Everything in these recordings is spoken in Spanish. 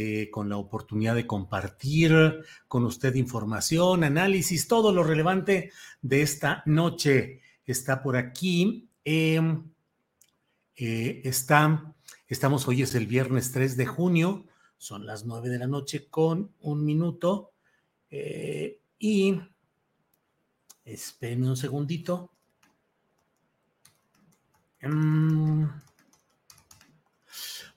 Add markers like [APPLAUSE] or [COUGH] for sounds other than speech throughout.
eh, con la oportunidad de compartir con usted información, análisis, todo lo relevante de esta noche. Está por aquí. em, eh, está, estamos hoy es el viernes 3 de junio, son las 9 de la noche con un minuto. eh, y espérenme un segundito. Mm.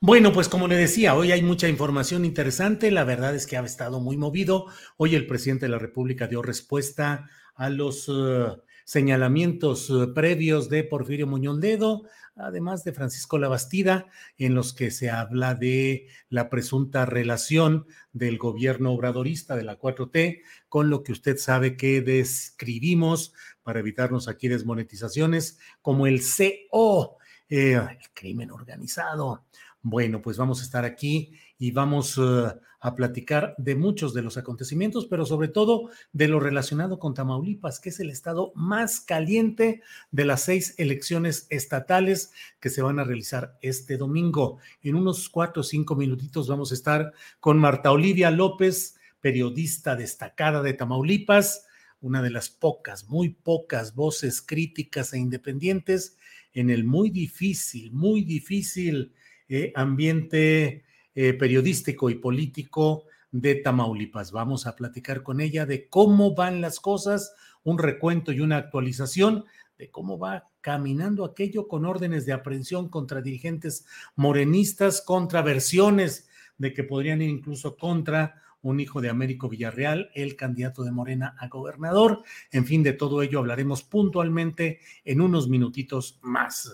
Bueno, pues como le decía, hoy hay mucha información interesante. La verdad es que ha estado muy movido. Hoy el presidente de la República dio respuesta a los eh, señalamientos eh, previos de Porfirio Muñoz Ledo, además de Francisco Labastida, en los que se habla de la presunta relación del gobierno obradorista de la 4T con lo que usted sabe que describimos para evitarnos aquí desmonetizaciones como el CO, eh, el crimen organizado. Bueno, pues vamos a estar aquí y vamos eh, a platicar de muchos de los acontecimientos, pero sobre todo de lo relacionado con Tamaulipas, que es el estado más caliente de las seis elecciones estatales que se van a realizar este domingo. En unos cuatro o cinco minutitos vamos a estar con Marta Olivia López, periodista destacada de Tamaulipas, una de las pocas, muy pocas voces críticas e independientes en el muy difícil, muy difícil eh, ambiente eh, periodístico y político de Tamaulipas. Vamos a platicar con ella de cómo van las cosas, un recuento y una actualización de cómo va caminando aquello con órdenes de aprehensión contra dirigentes morenistas, contra versiones de que podrían ir incluso contra un hijo de Américo Villarreal, el candidato de Morena a gobernador. En fin, de todo ello hablaremos puntualmente en unos minutitos más.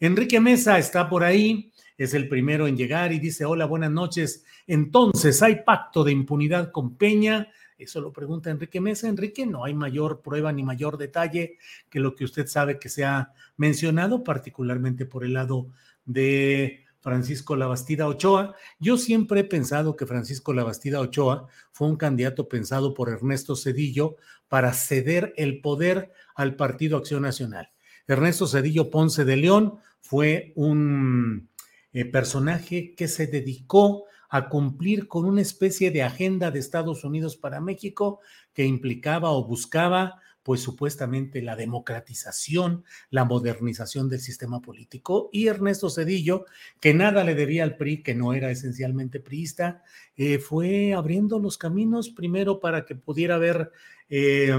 Enrique Mesa está por ahí, es el primero en llegar y dice, hola, buenas noches. Entonces, ¿hay pacto de impunidad con Peña? Eso lo pregunta Enrique Mesa. Enrique, no hay mayor prueba ni mayor detalle que lo que usted sabe que se ha mencionado, particularmente por el lado de Francisco Labastida Ochoa. Yo siempre he pensado que Francisco Labastida Ochoa fue un candidato pensado por Ernesto Cedillo para ceder el poder al Partido Acción Nacional. Ernesto Cedillo Ponce de León fue un eh, personaje que se dedicó a cumplir con una especie de agenda de Estados Unidos para México que implicaba o buscaba pues supuestamente la democratización, la modernización del sistema político. Y Ernesto Cedillo, que nada le debía al PRI, que no era esencialmente priista, eh, fue abriendo los caminos primero para que pudiera haber eh,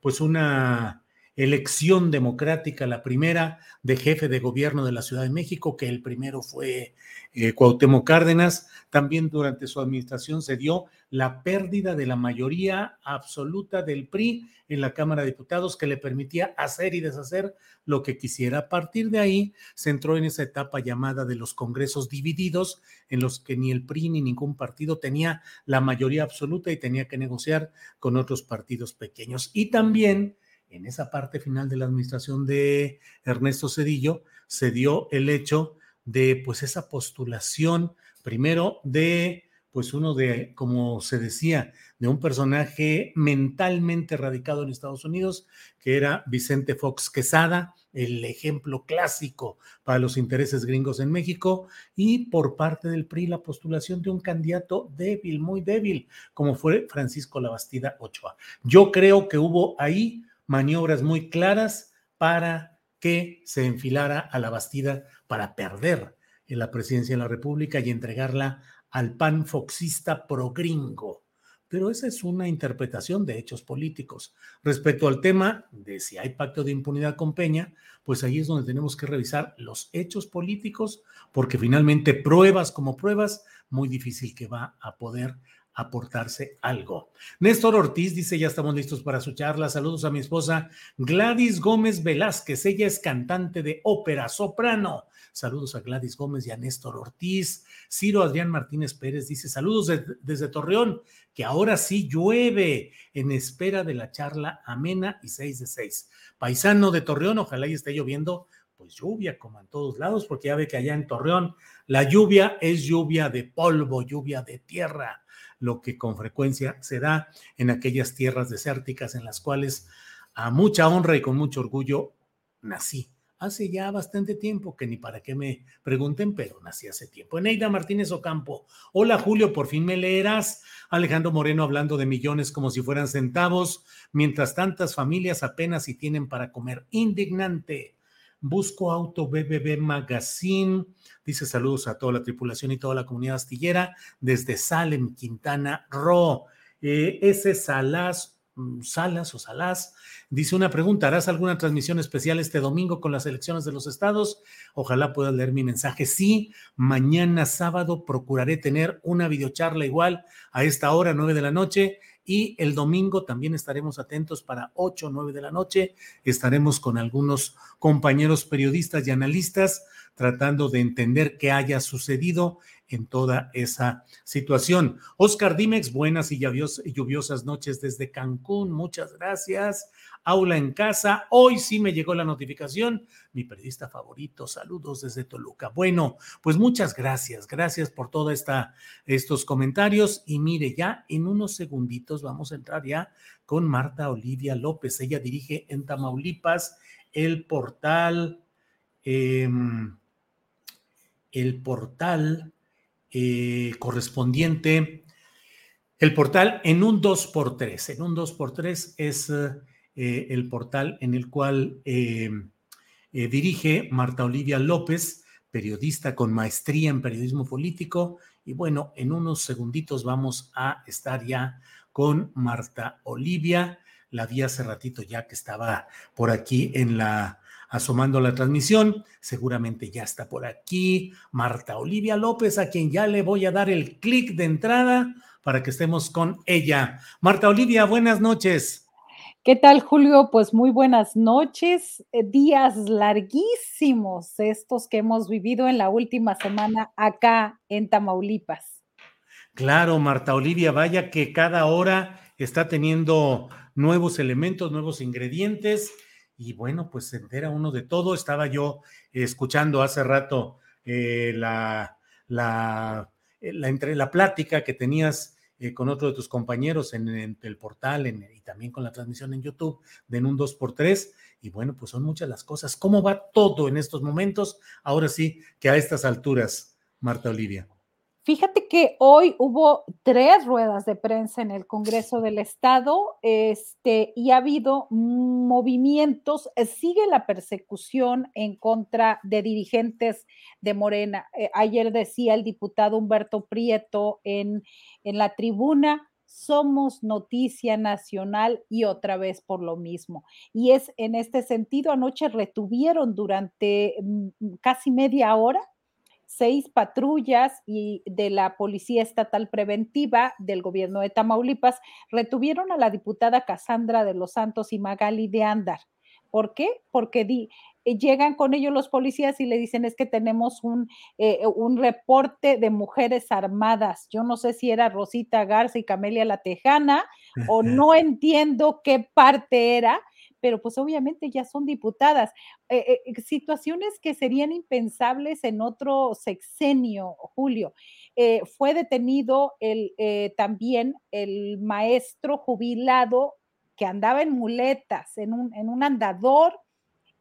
pues una elección democrática, la primera de jefe de gobierno de la Ciudad de México, que el primero fue eh, Cuauhtémoc Cárdenas. También durante su administración se dio la pérdida de la mayoría absoluta del PRI en la Cámara de Diputados que le permitía hacer y deshacer lo que quisiera. A partir de ahí se entró en esa etapa llamada de los congresos divididos, en los que ni el PRI ni ningún partido tenía la mayoría absoluta y tenía que negociar con otros partidos pequeños. Y también en esa parte final de la administración de Ernesto Cedillo se dio el hecho de pues esa postulación primero de pues uno de, como se decía, de un personaje mentalmente radicado en Estados Unidos, que era Vicente Fox Quesada, el ejemplo clásico para los intereses gringos en México, y por parte del PRI la postulación de un candidato débil, muy débil, como fue Francisco Labastida Ochoa. Yo creo que hubo ahí maniobras muy claras para que se enfilara a la Bastida para perder en la presidencia de la República y entregarla al pan foxista progringo. Pero esa es una interpretación de hechos políticos. Respecto al tema de si hay pacto de impunidad con Peña, pues ahí es donde tenemos que revisar los hechos políticos, porque finalmente pruebas como pruebas, muy difícil que va a poder aportarse algo. Néstor Ortiz dice, ya estamos listos para su charla. Saludos a mi esposa Gladys Gómez Velázquez. Ella es cantante de ópera, soprano. Saludos a Gladys Gómez y a Néstor Ortiz. Ciro Adrián Martínez Pérez dice saludos desde Torreón, que ahora sí llueve en espera de la charla amena y 6 de 6. Paisano de Torreón, ojalá y esté lloviendo, pues lluvia como en todos lados, porque ya ve que allá en Torreón la lluvia es lluvia de polvo, lluvia de tierra, lo que con frecuencia se da en aquellas tierras desérticas en las cuales a mucha honra y con mucho orgullo nací hace ya bastante tiempo, que ni para qué me pregunten, pero nací hace tiempo. Eneida Martínez Ocampo. Hola Julio, por fin me leerás. Alejandro Moreno hablando de millones como si fueran centavos, mientras tantas familias apenas si tienen para comer. Indignante. Busco Auto BBB Magazine. Dice saludos a toda la tripulación y toda la comunidad astillera desde Salem, Quintana Roo. Eh, ese Salas Mm, Salas o Salas. Dice una pregunta, ¿harás alguna transmisión especial este domingo con las elecciones de los estados? Ojalá puedas leer mi mensaje. Sí, mañana sábado procuraré tener una videocharla igual a esta hora, nueve de la noche, y el domingo también estaremos atentos para ocho o nueve de la noche. Estaremos con algunos compañeros periodistas y analistas tratando de entender qué haya sucedido en toda esa situación. Oscar Dimex, buenas y lluviosas noches desde Cancún, muchas gracias. Aula en casa, hoy sí me llegó la notificación, mi periodista favorito, saludos desde Toluca. Bueno, pues muchas gracias, gracias por todos estos comentarios. Y mire, ya en unos segunditos vamos a entrar ya con Marta Olivia López, ella dirige en Tamaulipas el portal, em, el portal eh, correspondiente, el portal en un 2x3. En un 2x3 es eh, el portal en el cual eh, dirige Marta Olivia López, periodista con maestría en periodismo político. Y bueno, en unos segunditos vamos a estar ya con Marta Olivia. La vi hace ratito ya que estaba por aquí en la asomando la transmisión. Seguramente ya está por aquí Marta Olivia López, a quien ya le voy a dar el clic de entrada para que estemos con ella. Marta Olivia, buenas noches. ¿Qué tal, Julio? Pues muy buenas noches. Eh, días larguísimos estos que hemos vivido en la última semana acá en Tamaulipas. Claro, Marta Olivia, vaya que cada hora está teniendo nuevos elementos, nuevos ingredientes y bueno, pues se entera uno de todo. Estaba yo escuchando hace rato eh, la, la, eh, la, entre, la plática que tenías eh, con otro de tus compañeros en, el portal y también con la transmisión en YouTube de en un 2x3. Y bueno, pues son muchas las cosas. ¿Cómo va todo en estos momentos? Ahora sí, que a estas alturas, Marta Olivia. Fíjate que hoy hubo tres ruedas de prensa en el Congreso del Estado este, y ha habido movimientos, sigue la persecución en contra de dirigentes de Morena. Eh, ayer decía el diputado Humberto Prieto en, en la tribuna, somos noticia nacional y otra vez por lo mismo. Y es en este sentido, anoche retuvieron durante mm, casi media hora seis patrullas y de la Policía Estatal Preventiva del gobierno de Tamaulipas retuvieron a la diputada Casandra de los Santos y Magali de Andar. ¿Por qué? Porque di, eh, llegan con ellos los policías y le dicen es que tenemos un, eh, un reporte de mujeres armadas. Yo no sé si era Rosita Garza y Camelia La Tejana o no entiendo qué parte era, pero pues obviamente ya son diputadas. Eh, eh, situaciones que serían impensables en otro sexenio, Julio. eh, fue detenido el, también el maestro jubilado que andaba en muletas, en un, en un andador,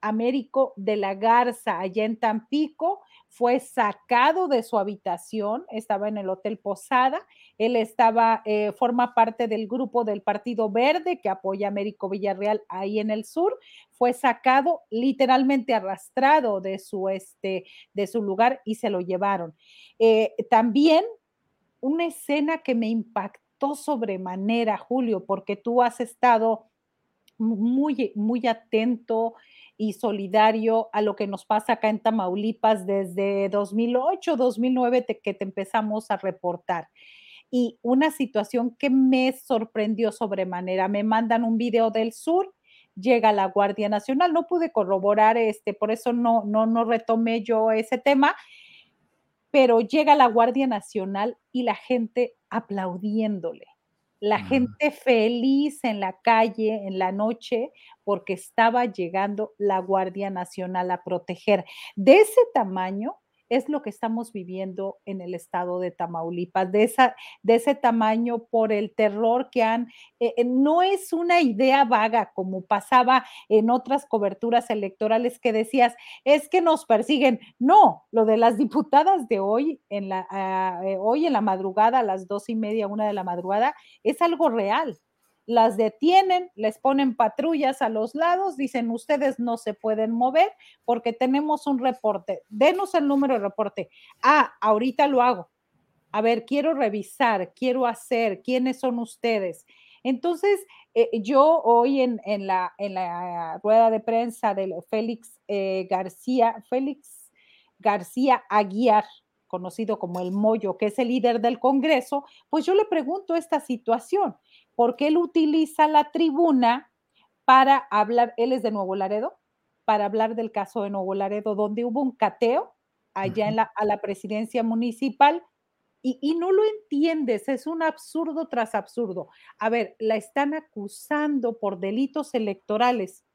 Américo de la Garza, allá en Tampico, fue sacado de su habitación, estaba en el Hotel Posada, él estaba, eh, forma parte del grupo del Partido Verde que apoya a Américo Villarreal ahí en el sur, fue sacado, literalmente arrastrado de su, este, de su lugar y se lo llevaron. Eh, también una escena que me impactó sobremanera, Julio, porque tú has estado muy, muy atento y solidario a lo que nos pasa acá en Tamaulipas desde 2008, 2009 que te empezamos a reportar. Y una situación que me sorprendió sobremanera, me mandan un video del sur, llega la Guardia Nacional, no pude corroborar este, por eso no, no, no retomé yo ese tema, pero llega la Guardia Nacional y la gente aplaudiéndole la gente feliz en la calle en la noche porque estaba llegando la Guardia Nacional a proteger. De ese tamaño es lo que estamos viviendo en el estado de Tamaulipas, de, esa, de ese tamaño por el terror que han, eh, eh, no es una idea vaga como pasaba en otras coberturas electorales que decías, es que nos persiguen. No, lo de las diputadas de hoy en la, ah, eh, hoy en la madrugada, a las dos y media, una de la madrugada, es algo real las detienen, les ponen patrullas a los lados, dicen ustedes no se pueden mover porque tenemos un reporte. Denos el número de reporte. Ah, ahorita lo hago. A ver, quiero revisar, quiero hacer, quiénes son ustedes. Entonces, eh, yo hoy en, la, rueda de prensa de Félix eh, García, Félix García Aguiar, conocido como el Moyo, que es el líder del Congreso, pues yo le pregunto esta situación porque él utiliza la tribuna para hablar, él es de Nuevo Laredo, para hablar del caso de Nuevo Laredo, donde hubo un cateo allá en la, a la presidencia municipal y, y, no lo entiendes, es un absurdo tras absurdo. A ver, la están acusando por delitos electorales.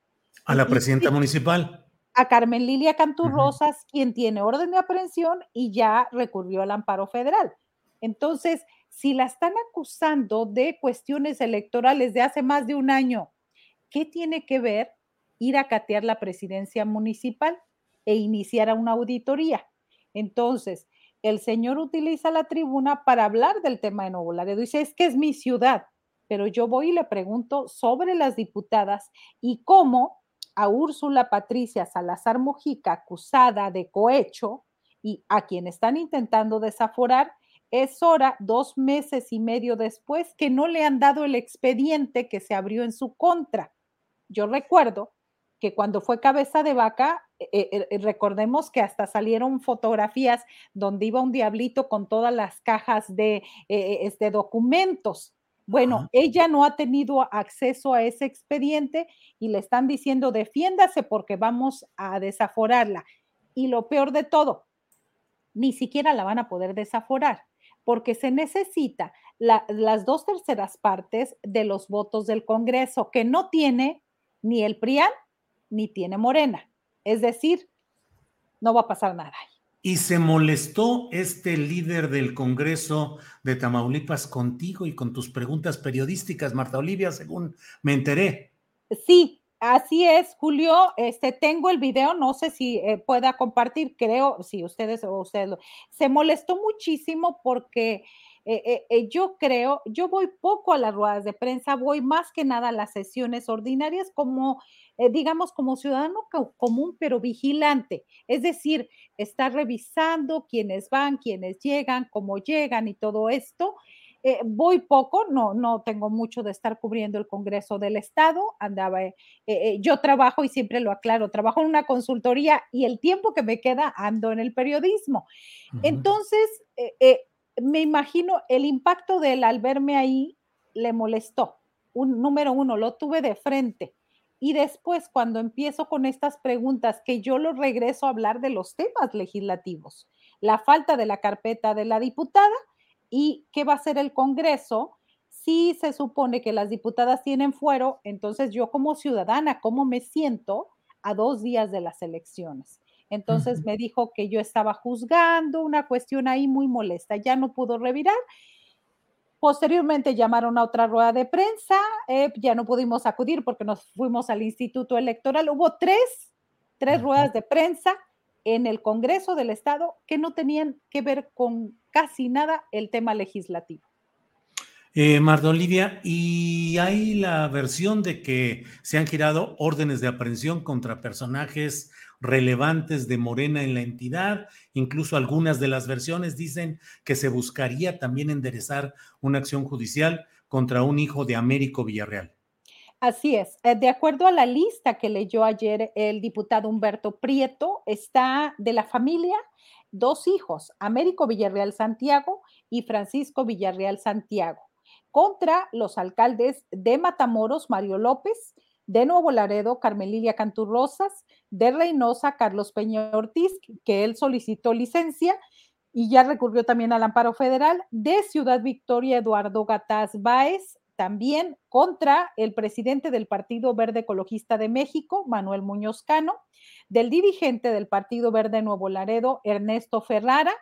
A la presidenta municipal. A Carmen Lilia Cantú Rosas, quien tiene orden de aprehensión y ya recurrió al amparo federal. Entonces, si la están acusando de cuestiones electorales de hace más de un año, ¿qué tiene que ver ir a catear la presidencia municipal e iniciar una auditoría? Entonces, el señor utiliza la tribuna para hablar del tema de Nuevo Laredo. Dice, es que es mi ciudad, pero yo voy y le pregunto sobre las diputadas y cómo a Úrsula Patricia Salazar Mojica, acusada de cohecho, y a quien están intentando desaforar, es hora, dos meses y medio después, que no le han dado el expediente que se abrió en su contra. Yo recuerdo que cuando fue cabeza de vaca, eh, eh, recordemos que hasta salieron fotografías donde iba un diablito con todas las cajas de, eh, este, documentos. Bueno, ella no ha tenido acceso a ese expediente y le están diciendo defiéndase porque vamos a desaforarla. Y lo peor de todo, ni siquiera la van a poder desaforar porque se necesita las dos terceras partes de los votos del Congreso, que no tiene ni el PRIAN ni tiene Morena. Es decir, no va a pasar nada. ¿Y se molestó este líder del Congreso de Tamaulipas contigo y con tus preguntas periodísticas, Marta Olivia, según me enteré? Sí, Así es, Julio. Este tengo el video, no sé si eh, pueda compartir, creo, si ustedes o ustedes lo. Se molestó muchísimo porque eh, eh, yo creo, yo voy poco a las ruedas de prensa, voy más que nada a las sesiones ordinarias como, digamos, como ciudadano común, pero vigilante. Es decir, estar revisando quiénes van, quiénes llegan, cómo llegan y todo esto. Eh, voy poco, no, no tengo mucho de estar cubriendo el Congreso del Estado, andaba, eh, eh, yo trabajo y siempre lo aclaro, trabajo en una consultoría y el tiempo que me queda ando en el periodismo. Entonces, me imagino el impacto de él al verme ahí le molestó. Un, número uno, lo tuve de frente. Y después, cuando empiezo con estas preguntas, que yo lo regreso a hablar de los temas legislativos, la falta de la carpeta de la diputada, ¿Y qué va a hacer el Congreso? Si se supone que las diputadas tienen fuero, entonces yo como ciudadana, ¿cómo me siento a dos días de las elecciones? Entonces me dijo que yo estaba juzgando una cuestión ahí muy molesta. Ya no pudo revirar. Posteriormente llamaron a otra rueda de prensa, eh, ya no pudimos acudir porque nos fuimos al Instituto Electoral. Hubo tres, tres ruedas de prensa en el Congreso del Estado que no tenían que ver con casi nada el tema legislativo. Eh, Marta Olivia, y hay la versión de que se han girado órdenes de aprehensión contra personajes relevantes de Morena en la entidad. Incluso algunas de las versiones dicen que se buscaría también enderezar una acción judicial contra un hijo de Américo Villarreal. Así es. Eh, de acuerdo a la lista que leyó ayer el diputado Humberto Prieto, está de la familia dos hijos, Américo Villarreal Santiago y Francisco Villarreal Santiago, contra los alcaldes de Matamoros, Mario López, de Nuevo Laredo, Carmelilia Canturrosas, de Reynosa, Carlos Peña Ortiz, que él solicitó licencia y ya recurrió también al amparo federal, de Ciudad Victoria, Eduardo Gataz Báez, también contra el presidente del Partido Verde Ecologista de México, Manuel Muñoz Cano, del dirigente del Partido Verde Nuevo Laredo, Ernesto Ferrara,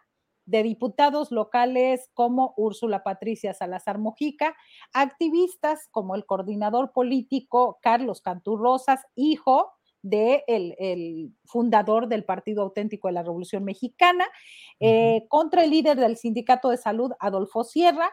de diputados locales como Úrsula Patricia Salazar Mojica, activistas como el coordinador político Carlos Canturrosas, hijo de el, fundador del Partido Auténtico de la Revolución Mexicana, eh, contra el líder del Sindicato de Salud, Adolfo Sierra,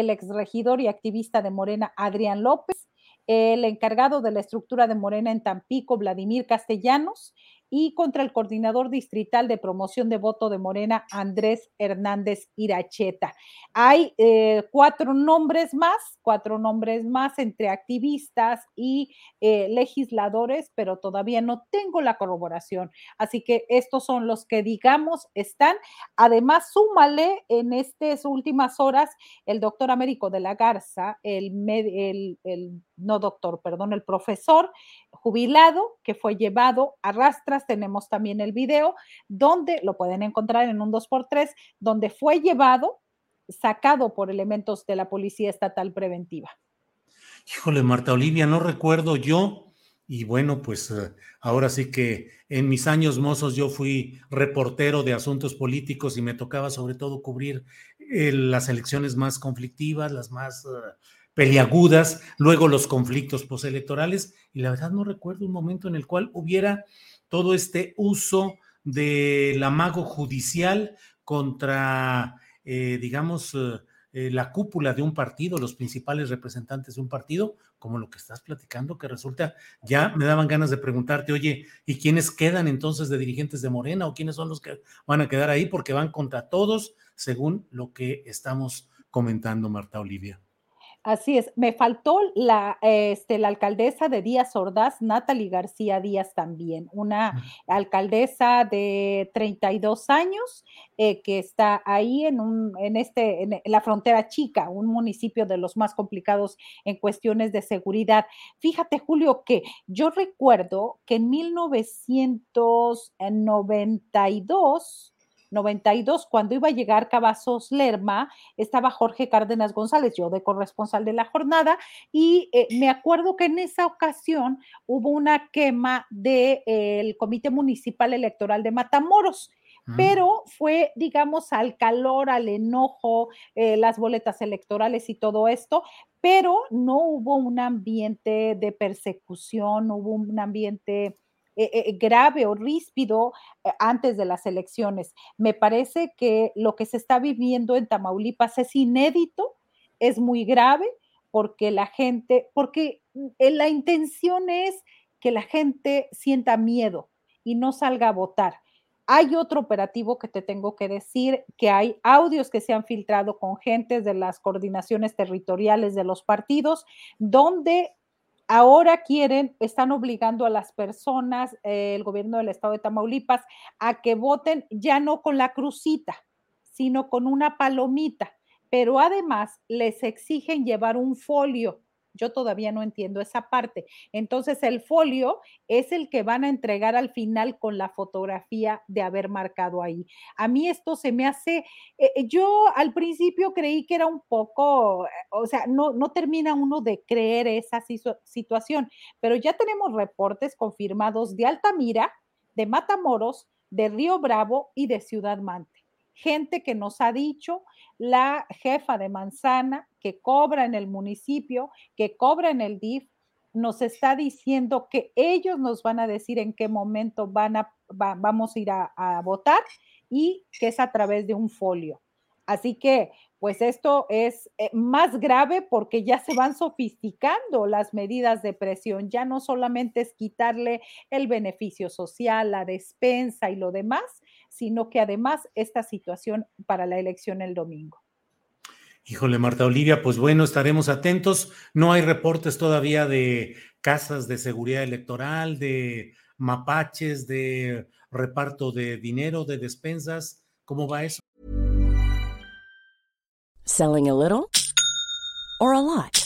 el exregidor y activista de Morena, Adrián López, el encargado de la estructura de Morena en Tampico, Vladimir Castellanos, y contra el coordinador distrital de promoción de voto de Morena, Andrés Hernández Iracheta. Hay eh, cuatro nombres más, cuatro nombres más entre activistas y eh, legisladores, pero todavía no tengo la corroboración. Así que estos son los que, digamos, están. Además, súmale en estas últimas horas el doctor Américo de la Garza, el, el, el no doctor, perdón, el profesor jubilado que fue llevado a rastras. Tenemos también el video donde lo pueden encontrar en un 2x3, donde fue llevado, sacado por elementos de la Policía Estatal Preventiva. Híjole, Marta Olivia, no recuerdo yo. Y bueno, pues eh, ahora sí que en mis años mozos yo fui reportero de asuntos políticos y me tocaba sobre todo cubrir eh, las elecciones más conflictivas, las más eh, peliagudas, luego los conflictos postelectorales, y la verdad no recuerdo un momento en el cual hubiera todo este uso del amago judicial contra, eh, digamos, eh, eh, la cúpula de un partido, los principales representantes de un partido, como lo que estás platicando, que resulta, ya me daban ganas de preguntarte, oye, ¿y quiénes quedan entonces de dirigentes de Morena o quiénes son los que van a quedar ahí? Porque van contra todos, según lo que estamos comentando, Marta Olivia. Así es, me faltó la, este, la alcaldesa de Díaz Ordaz, Natalie García Díaz también, una alcaldesa de 32 años eh, que está ahí en, un, en, este, en la frontera chica, un municipio de los más complicados en cuestiones de seguridad. Fíjate, Julio, que yo recuerdo que en 1992 92, cuando iba a llegar Cavazos Lerma, estaba Jorge Cárdenas González, yo de corresponsal de la jornada, y eh, me acuerdo que en esa ocasión hubo una quema del Comité Municipal Electoral de Matamoros mm. pero fue, digamos, al calor, al enojo, eh, las boletas electorales y todo esto, pero no hubo un ambiente de persecución, no hubo un ambiente eh, eh, grave o ríspido eh, antes de las elecciones. Me parece que lo que se está viviendo en Tamaulipas es inédito, es muy grave porque la gente, porque mm, la intención es que la gente sienta miedo y no salga a votar. Hay otro operativo que te tengo que decir, que hay audios que se han filtrado con gentes de las coordinaciones territoriales de los partidos, donde Ahora quieren, están obligando a las personas, eh, el gobierno del estado de Tamaulipas, a que voten ya no con la crucita, sino con una palomita, pero además les exigen llevar un folio yo todavía no entiendo esa parte. Entonces, el folio es el que van a entregar al final con la fotografía de haber marcado ahí. A mí esto se me hace, eh, eh, yo al principio creí que era un poco, eh, o sea, no, no termina uno de creer esa situación, pero ya tenemos reportes confirmados de Altamira, de Matamoros, de Río Bravo y de Ciudad Mante. Gente que nos ha dicho la jefa de Manzana, que cobra en el municipio, que cobra en el DIF, nos está diciendo que ellos nos van a decir en qué momento van a, vamos a ir a votar y que es a través de un folio. Así que pues esto es eh, más grave porque ya se van sofisticando las medidas de presión. Ya no solamente es quitarle el beneficio social, la despensa y lo demás, sino que además esta situación para la elección el domingo. Híjole, Marta Olivia, pues bueno, estaremos atentos. No hay reportes todavía de casas de seguridad electoral, de mapaches, de reparto de dinero, de despensas. ¿Cómo va eso? Selling a little or a lot?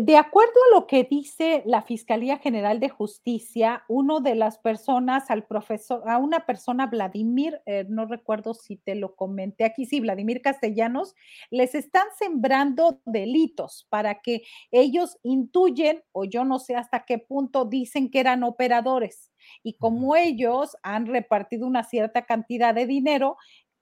De acuerdo a lo que dice la Fiscalía General de Justicia, uno de las personas, al profesor, a una persona, Vladimir, eh, no recuerdo si te lo comenté aquí, sí, Vladimir Castellanos, les están sembrando delitos para que ellos intuyen, o yo no sé hasta qué punto dicen que eran operadores. Y como ellos han repartido una cierta cantidad de dinero,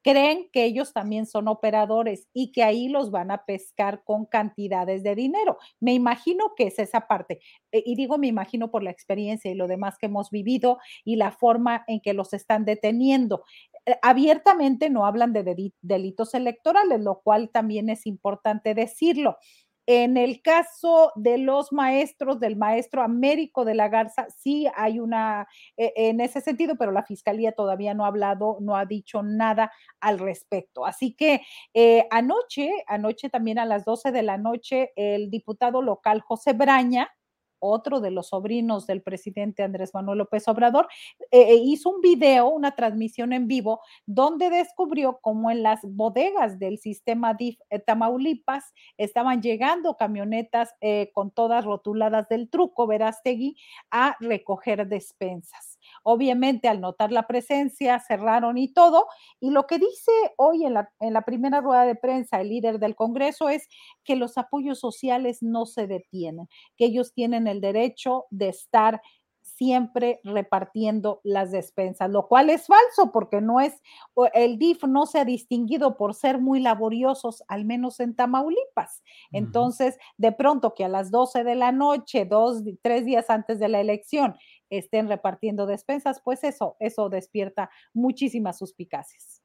creen que ellos también son operadores y que ahí los van a pescar con cantidades de dinero. Me imagino que es esa parte. Eh, y digo me imagino por la experiencia y lo demás que hemos vivido y la forma en que los están deteniendo. Eh, abiertamente no hablan de delitos electorales, lo cual también es importante decirlo. En el caso de los maestros, del maestro Américo de la Garza, sí hay una, eh, en ese sentido, pero la fiscalía todavía no ha hablado, no ha dicho nada al respecto. Así que eh, anoche, anoche también a las 12 de la noche, el diputado local José Braña, otro de los sobrinos del presidente Andrés Manuel López Obrador, eh, eh, hizo un video, una transmisión en vivo, donde descubrió cómo en las bodegas del sistema DIF eh, Tamaulipas estaban llegando camionetas con todas rotuladas del truco, Verástegui, a recoger despensas. Obviamente, al notar la presencia, cerraron y todo. Y lo que dice hoy en la, en la primera rueda de prensa el líder del Congreso es que los apoyos sociales no se detienen, que ellos tienen el derecho de estar siempre repartiendo las despensas, lo cual es falso porque no es, el DIF no se ha distinguido por ser muy laboriosos, al menos en Tamaulipas. Entonces, de pronto que a las 12 de la noche, dos, tres días antes de la elección, estén repartiendo despensas, pues eso, eso despierta muchísimas suspicacias.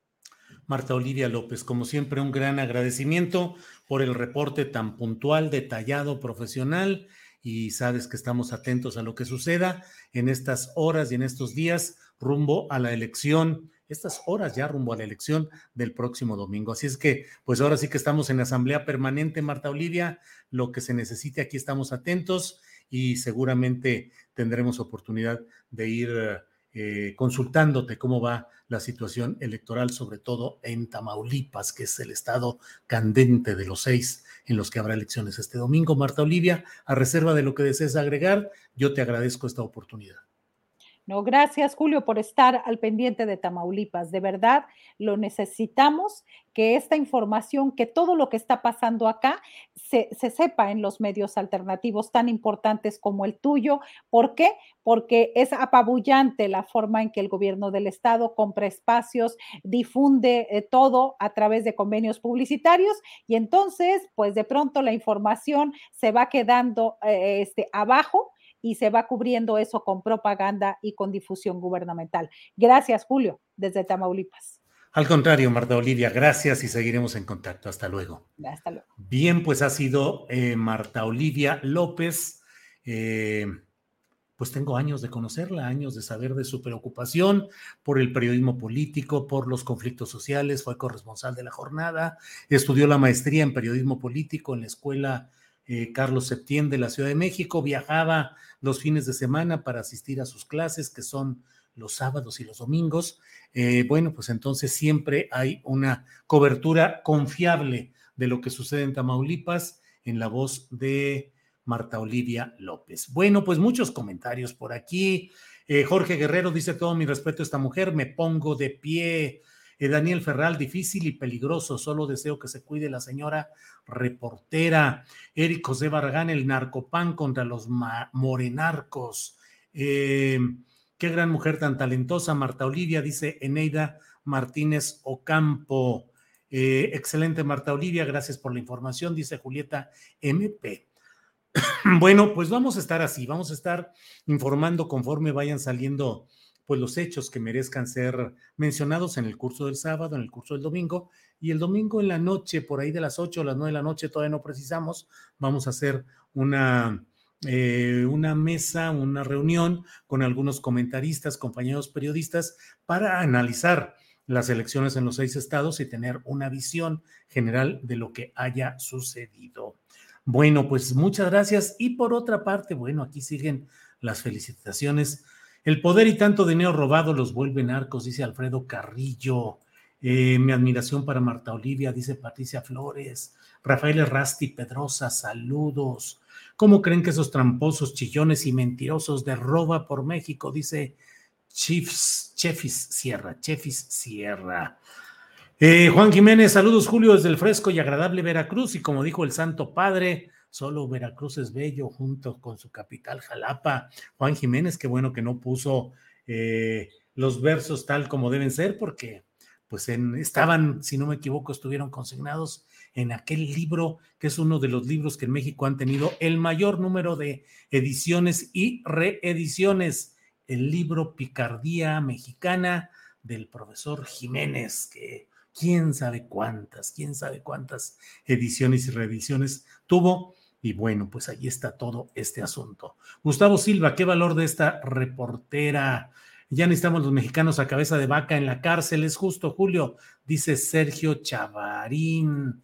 Marta Olivia López, como siempre, un gran agradecimiento por el reporte tan puntual, detallado, profesional y sabes que estamos atentos a lo que suceda en estas horas y en estos días rumbo a la elección, estas horas ya rumbo a la elección del próximo domingo. Así es que, pues ahora sí que estamos en asamblea permanente, Marta Olivia, lo que se necesite, aquí estamos atentos y seguramente tendremos oportunidad de ir eh, consultándote cómo va la situación electoral, sobre todo en Tamaulipas, que es el estado candente de los seis en los que habrá elecciones este domingo. Marta Olivia, a reserva de lo que desees agregar, yo te agradezco esta oportunidad. No, gracias Julio por estar al pendiente de Tamaulipas. De verdad, lo necesitamos, que esta información, que todo lo que está pasando acá se, se, sepa en los medios alternativos tan importantes como el tuyo. ¿Por qué? Porque es apabullante la forma en que el gobierno del estado compra espacios, difunde eh, todo a través de convenios publicitarios y entonces, pues de pronto la información se va quedando eh, este, abajo y se va cubriendo eso con propaganda y con difusión gubernamental. Gracias, Julio, desde Tamaulipas. Al contrario, Marta Olivia, gracias y seguiremos en contacto. Hasta luego. Hasta luego. Bien, pues ha sido eh, Marta Olivia López. Eh, pues tengo años de conocerla, años de saber de su preocupación por el periodismo político, por los conflictos sociales, fue corresponsal de la jornada, estudió la maestría en periodismo político en la escuela eh, Carlos Septién de la Ciudad de México, viajaba los fines de semana para asistir a sus clases, que son los sábados y los domingos. Eh, bueno, pues entonces siempre hay una cobertura confiable de lo que sucede en Tamaulipas en la voz de Marta Olivia López. Bueno, pues muchos comentarios por aquí. Eh, Jorge Guerrero dice todo mi respeto a esta mujer, me pongo de pie. Eh, Daniel Ferral, difícil y peligroso, solo deseo que se cuide la señora reportera. Eric José Barragán, el narcopan contra los morenarcos. Eh, qué gran mujer tan talentosa, Marta Olivia, dice Eneida Martínez Ocampo. excelente, Marta Olivia, gracias por la información, dice Julieta MP. [CLEARS THROAT] Bueno, pues vamos a estar así, vamos a estar informando conforme vayan saliendo pues los hechos que merezcan ser mencionados en el curso del sábado, en el curso del domingo, y el domingo en la noche, por ahí de las 8 o las 9 de la noche, todavía no precisamos, vamos a hacer una, eh, una mesa, una reunión con algunos comentaristas, compañeros periodistas, para analizar las elecciones en los seis estados y tener una visión general de lo que haya sucedido. Bueno, pues muchas gracias. Y por otra parte, bueno, aquí siguen las felicitaciones. El poder y tanto dinero robado los vuelven arcos, dice Alfredo Carrillo. Eh, mi admiración para Marta Olivia, dice Patricia Flores. Rafael Rasti Pedrosa, saludos. ¿Cómo creen que esos tramposos, chillones y mentirosos de roba por México? Dice Chiefs, Chefis Sierra, Chefis Sierra. Eh, Juan Jiménez, saludos Julio desde el fresco y agradable Veracruz y como dijo el Santo Padre, solo Veracruz es bello junto con su capital Jalapa. Juan Jiménez, qué bueno que no puso eh, los versos tal como deben ser porque pues estaban, si no me equivoco, estuvieron consignados en aquel libro que es uno de los libros que en México han tenido el mayor número de ediciones y reediciones, el libro Picardía Mexicana del profesor Jiménez, que quién sabe cuántas, quién sabe cuántas ediciones y reediciones tuvo. Y bueno, pues ahí está todo este asunto. Gustavo Silva, ¿qué valor de esta reportera? Ya necesitamos los mexicanos a cabeza de vaca en la cárcel, es justo, Julio, dice Sergio Chavarín.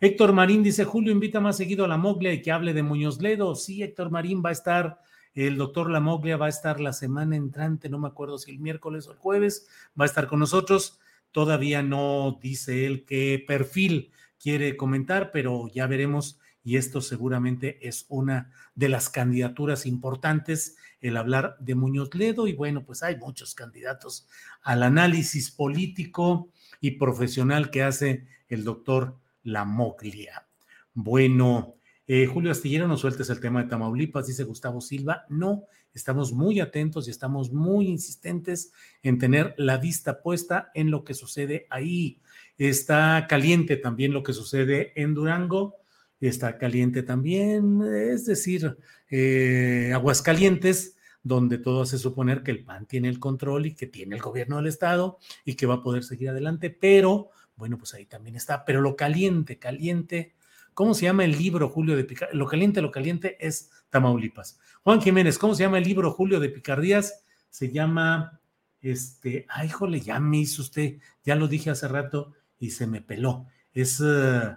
Héctor Marín dice, Julio invita más seguido a la Moglia y que hable de Muñoz Ledo. Sí, Héctor Marín va a estar, el doctor La Moglia va a estar la semana entrante, no me acuerdo si el miércoles o el jueves, va a estar con nosotros. Todavía no dice él qué perfil quiere comentar, pero ya veremos y esto seguramente es una de las candidaturas importantes, el hablar de Muñoz Ledo y bueno, pues hay muchos candidatos al análisis político y profesional que hace el doctor Lamoglia. Bueno, eh, Julio Astillero, no sueltes el tema de Tamaulipas, dice Gustavo Silva. No, estamos muy atentos y estamos muy insistentes en tener la vista puesta en lo que sucede ahí. Está caliente también lo que sucede en Durango, está caliente también, es decir, eh, Aguascalientes, donde todo hace suponer que el PAN tiene el control y que tiene el gobierno del Estado y que va a poder seguir adelante, pero bueno, pues ahí también está, pero lo caliente, caliente ¿Cómo se llama el libro, Julio de Picardías? Lo caliente, lo caliente es Tamaulipas. Juan Jiménez, ¿cómo se llama el libro, Julio de Picardías? Se llama, este, ay, híjole, ya me hizo usted, ya lo dije hace rato y se me peló. Es uh,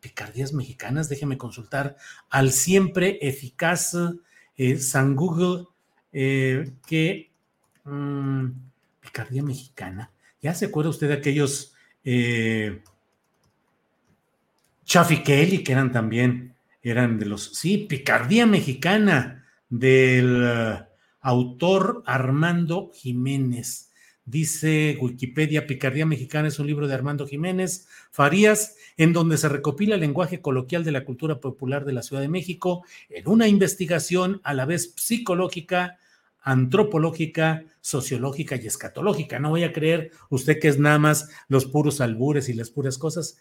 Picardías Mexicanas, déjeme consultar, al siempre eficaz eh, San Google, eh, que um, Picardía Mexicana. ¿Ya se acuerda usted de aquellos... Eh, Kelly, que eran también, eran de los, sí, Picardía Mexicana, del, autor Armando Jiménez. Dice Wikipedia, Picardía Mexicana es un libro de Armando Jiménez Farías, en donde se recopila el lenguaje coloquial de la cultura popular de la Ciudad de México en una investigación a la vez psicológica, antropológica, sociológica y escatológica. No voy a creer usted que es nada más los puros albures y las puras cosas.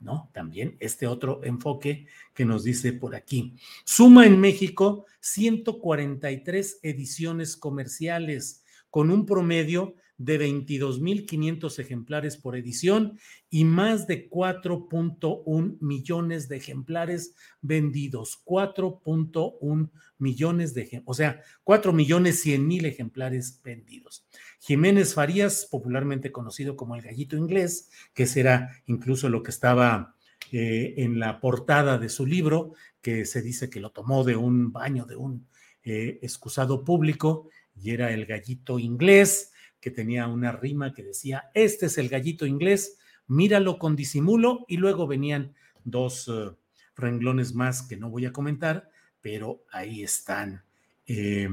No, también este otro enfoque que nos dice por aquí. Suma en México 143 ediciones comerciales con un promedio de 22.500 ejemplares por edición y más de 4.1 millones de ejemplares vendidos. 4.1 millones de, o sea, 4 millones 100 mil ejemplares vendidos. Jiménez Farías, popularmente conocido como el gallito inglés, que será incluso lo que estaba eh, en la portada de su libro, que se dice que lo tomó de un baño de un eh, excusado público y era el gallito inglés que tenía una rima que decía, este es el gallito inglés, míralo con disimulo, y luego venían dos eh, renglones más que no voy a comentar, pero ahí están. Eh,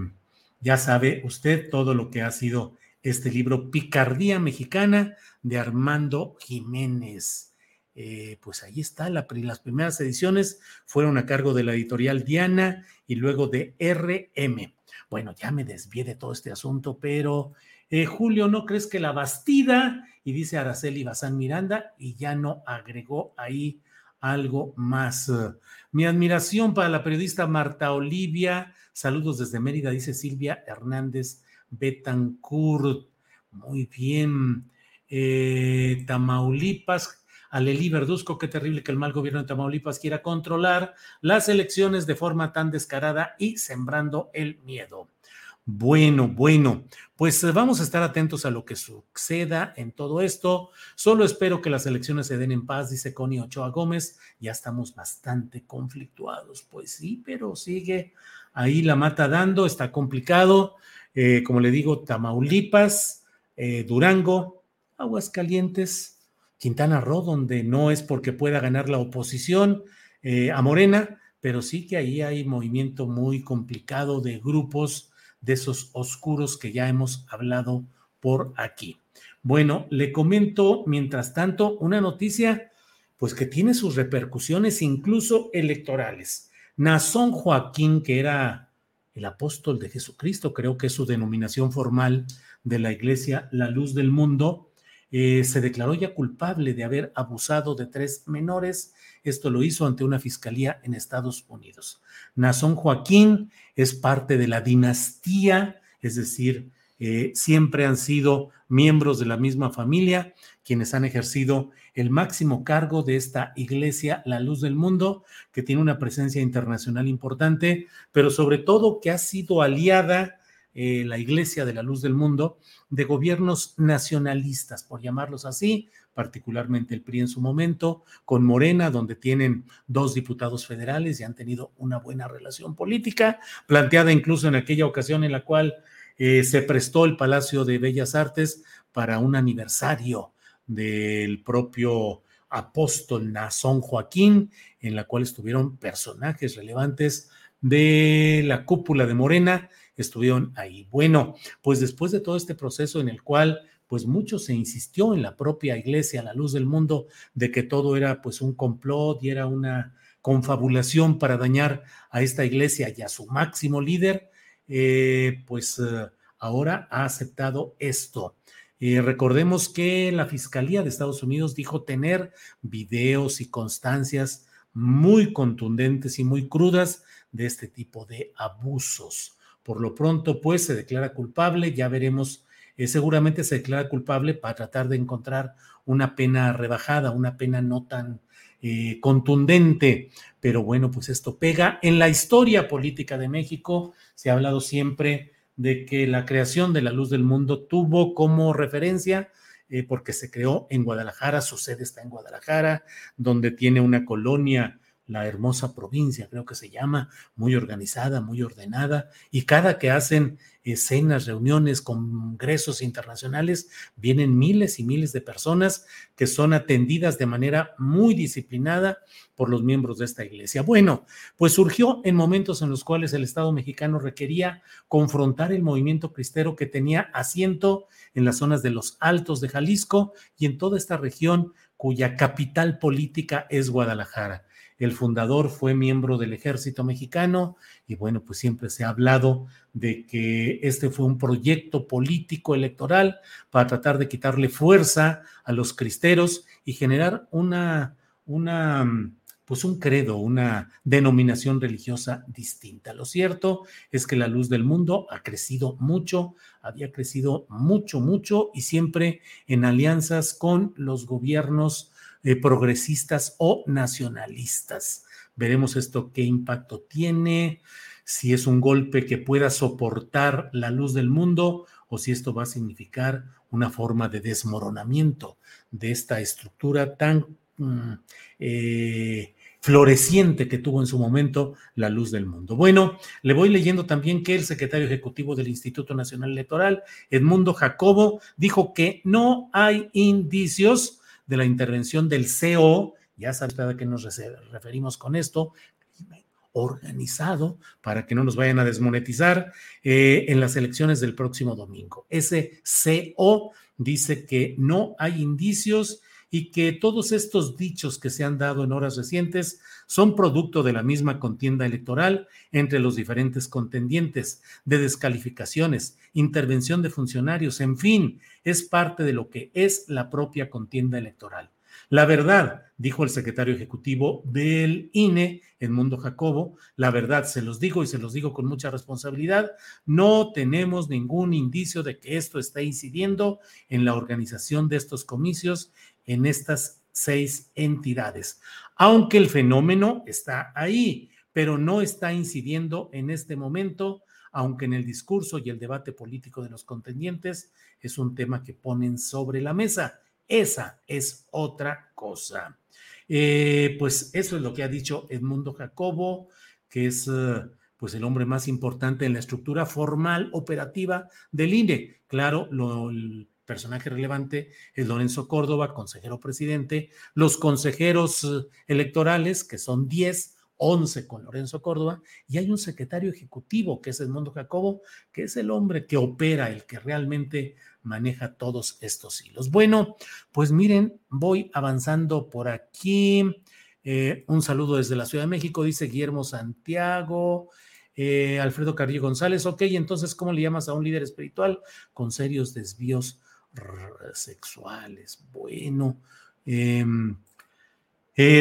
ya sabe usted todo lo que ha sido este libro Picardía Mexicana de Armando Jiménez. Eh, pues ahí está, las primeras ediciones fueron a cargo de la editorial Diana y luego de RM. Bueno, ya me desvié de todo este asunto, pero eh, Julio, ¿no crees que la Bastida? Y dice Araceli Bazán Miranda, y ya no agregó ahí algo más. Mi admiración para la periodista Marta Olivia. Saludos desde Mérida, dice Silvia Hernández Betancourt. Muy bien. Eh, Tamaulipas, Aleli Verduzco, qué terrible que el mal gobierno de Tamaulipas quiera controlar las elecciones de forma tan descarada y sembrando el miedo. Bueno, bueno, pues eh, vamos a estar atentos a lo que suceda en todo esto. Solo espero que las elecciones se den en paz, dice Connie Ochoa Gómez. Ya estamos bastante conflictuados. Pues sí, pero sigue ahí la mata dando, está complicado. Eh, como le digo, Tamaulipas, eh, Durango, Aguascalientes, Quintana Roo, donde no es porque pueda ganar la oposición a Morena, pero sí que ahí hay movimiento muy complicado de grupos de esos oscuros que ya hemos hablado por aquí. Bueno, le comento mientras tanto una noticia, pues que tiene sus repercusiones incluso electorales. Nazón Joaquín, que era el apóstol de Jesucristo, creo que es su denominación formal de la iglesia La Luz del Mundo, eh, se declaró ya culpable de haber abusado de tres menores. Esto lo hizo ante una fiscalía en Estados Unidos. Nazón Joaquín es parte de la dinastía, es decir, eh, siempre han sido miembros de la misma familia quienes han ejercido el máximo cargo de esta iglesia, la luz del mundo, que tiene una presencia internacional importante, pero sobre todo que ha sido aliada eh, la Iglesia de la Luz del Mundo, de gobiernos nacionalistas, por llamarlos así, particularmente el PRI en su momento, con Morena, donde tienen dos diputados federales y han tenido una buena relación política, planteada incluso en aquella ocasión en la cual eh, se prestó el Palacio de Bellas Artes para un aniversario del propio apóstol Nazón Joaquín, en la cual estuvieron personajes relevantes de la cúpula de Morena estuvieron ahí. Bueno, pues después de todo este proceso en el cual pues mucho se insistió en la propia iglesia, a la luz del mundo, de que todo era pues un complot y era una confabulación para dañar a esta iglesia y a su máximo líder, eh, pues eh, ahora ha aceptado esto. Eh, recordemos que la Fiscalía de Estados Unidos dijo tener videos y constancias muy contundentes y muy crudas de este tipo de abusos. Por lo pronto, pues se declara culpable, ya veremos, eh, seguramente se declara culpable para tratar de encontrar una pena rebajada, una pena no tan eh, contundente. Pero bueno, pues esto pega. En la historia política de México se ha hablado siempre de que la creación de la luz del mundo tuvo como referencia eh, porque se creó en Guadalajara, su sede está en Guadalajara, donde tiene una colonia la hermosa provincia, creo que se llama, muy organizada, muy ordenada, y cada que hacen escenas, reuniones, congresos internacionales, vienen miles y miles de personas que son atendidas de manera muy disciplinada por los miembros de esta iglesia. Bueno, pues surgió en momentos en los cuales el Estado mexicano requería confrontar el movimiento cristero que tenía asiento en las zonas de los Altos de Jalisco y en toda esta región cuya capital política es Guadalajara. El fundador fue miembro del ejército mexicano y bueno, pues siempre se ha hablado de que este fue un proyecto político electoral para tratar de quitarle fuerza a los cristeros y generar una, una pues un credo, una denominación religiosa distinta. Lo cierto es que la luz del mundo ha crecido mucho, había crecido mucho, mucho y siempre en alianzas con los gobiernos progresistas o nacionalistas. Veremos esto qué impacto tiene, si es un golpe que pueda soportar la luz del mundo o si esto va a significar una forma de desmoronamiento de esta estructura tan mm, eh, floreciente que tuvo en su momento la luz del mundo. Bueno, le voy leyendo también que el secretario ejecutivo del Instituto Nacional Electoral, Edmundo Jacobo, dijo que no hay indicios de la intervención del CO, ya sabe a qué nos referimos con esto, organizado para que no nos vayan a desmonetizar eh, en las elecciones del próximo domingo. Ese CO dice que no hay indicios y que todos estos dichos que se han dado en horas recientes son producto de la misma contienda electoral entre los diferentes contendientes, de descalificaciones, intervención de funcionarios, en fin, es parte de lo que es la propia contienda electoral. La verdad, dijo el secretario ejecutivo del INE, Edmundo Jacobo, la verdad, se los digo y se los digo con mucha responsabilidad, no tenemos ningún indicio de que esto está incidiendo en la organización de estos comicios en estas seis entidades, aunque el fenómeno está ahí, pero no está incidiendo en este momento aunque en el discurso y el debate político de los contendientes es un tema que ponen sobre la mesa. Esa es otra cosa. Eh, pues eso es lo que ha dicho Edmundo Jacobo, que es eh, pues el hombre más importante en la estructura formal operativa del INE. Claro, lo, personaje relevante es Lorenzo Córdoba, consejero presidente, los consejeros eh, electorales, que son 10, 11 con Lorenzo Córdoba, y hay un secretario ejecutivo que es Edmundo Jacobo, que es el hombre que opera, el que realmente maneja todos estos hilos. Bueno, pues miren, voy avanzando por aquí. Eh, un saludo desde la Ciudad de México, dice Guillermo Santiago. Eh, Alfredo Carrillo González, ok, entonces, ¿cómo le llamas a un líder espiritual con serios desvíos sexuales? Bueno, eh,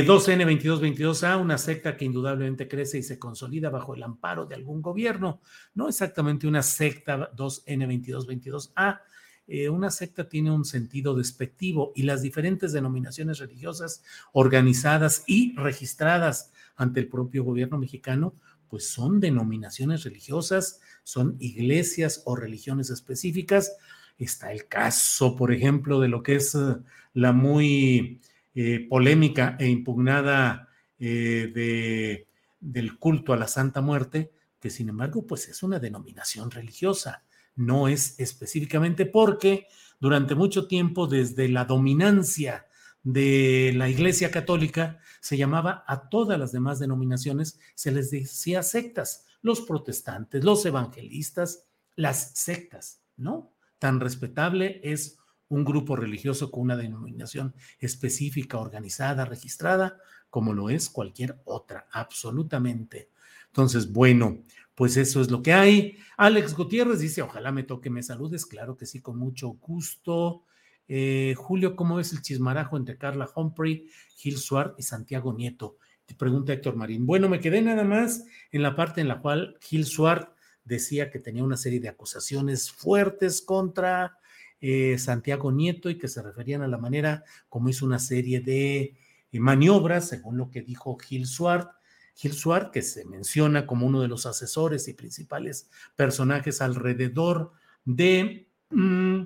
2N2222A, eh, una secta que indudablemente crece y se consolida bajo el amparo de algún gobierno, no exactamente una secta 2N2222A. Eh, una secta tiene un sentido despectivo y las diferentes denominaciones religiosas organizadas y registradas ante el propio gobierno mexicano, pues son denominaciones religiosas, son iglesias o religiones específicas. Está el caso, por ejemplo, de lo que es eh, la muy eh, polémica e impugnada eh, de, del culto a la Santa Muerte, que sin embargo, pues es una denominación religiosa, no es específicamente porque durante mucho tiempo, desde la dominancia de la Iglesia Católica, se llamaba a todas las demás denominaciones, se les decía sectas, los protestantes, los evangelistas, las sectas, ¿no? Tan respetable es un grupo religioso con una denominación específica, organizada, registrada, como lo es cualquier otra, absolutamente. Entonces, bueno, pues eso es lo que hay. Alex Gutiérrez dice, ojalá me toque, me saludes, claro que sí, con mucho gusto. Eh, Julio, ¿cómo es el chismarajo entre Carla Humphrey, Gil Suárez y Santiago Nieto? Te pregunta Héctor Marín. Bueno, me quedé nada más en la parte en la cual Gil Suárez decía que tenía una serie de acusaciones fuertes contra eh, Santiago Nieto y que se referían a la manera como hizo una serie de eh, maniobras, según lo que dijo Gil Suart. Gil Suart, que se menciona como uno de los asesores y principales personajes alrededor de, mm,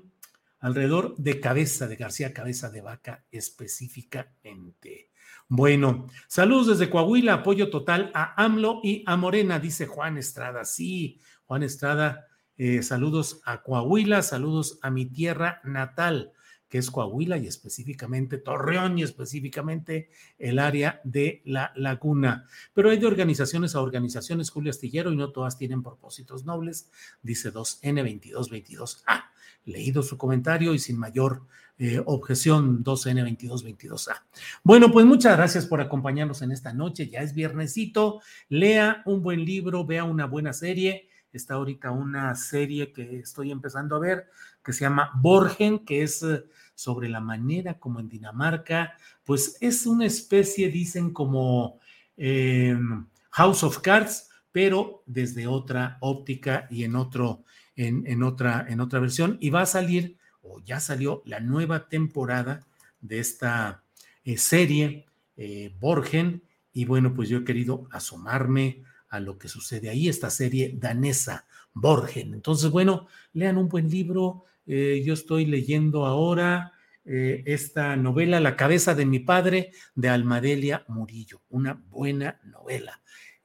alrededor de cabeza, de García Cabeza de Vaca específicamente. Bueno, saludos desde Coahuila, apoyo total a AMLO y a Morena, dice Juan Estrada. Sí, Juan Estrada, eh, saludos a Coahuila, saludos a mi tierra natal que es Coahuila y específicamente Torreón y específicamente el área de la laguna. Pero hay de organizaciones a organizaciones, Julio Astillero, y no todas tienen propósitos nobles, dice 2N2222. Ah, leído su comentario y sin mayor eh, objeción 2N2222A. Bueno, pues muchas gracias por acompañarnos en esta noche. Ya es viernesito. Lea un buen libro, vea una buena serie. Está ahorita una serie que estoy empezando a ver que se llama Borgen, que es eh, sobre la manera como en Dinamarca, pues es una especie, dicen, como em, House of Cards, pero desde otra óptica y en otro, en, en, otra, en otra versión. Y va a salir, o ya salió, la nueva temporada de esta eh, serie, eh, Borgen. Y bueno, pues yo he querido asomarme a lo que sucede ahí, esta serie danesa, Borgen. Entonces, bueno, lean un buen libro, eh, yo estoy leyendo ahora eh, esta novela, La cabeza de mi padre, de Almadelia Murillo, una buena novela.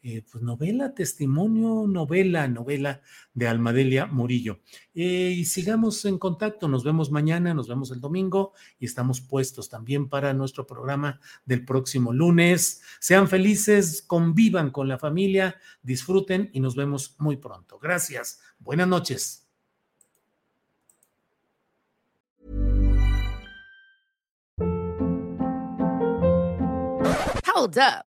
Eh, pues novela, testimonio, novela, novela de Almadelia Murillo. y sigamos en contacto, nos vemos mañana, nos vemos el domingo y estamos puestos también para nuestro programa del próximo lunes. Sean felices, convivan con la familia, disfruten y nos vemos muy pronto. Gracias, buenas noches. Hold up.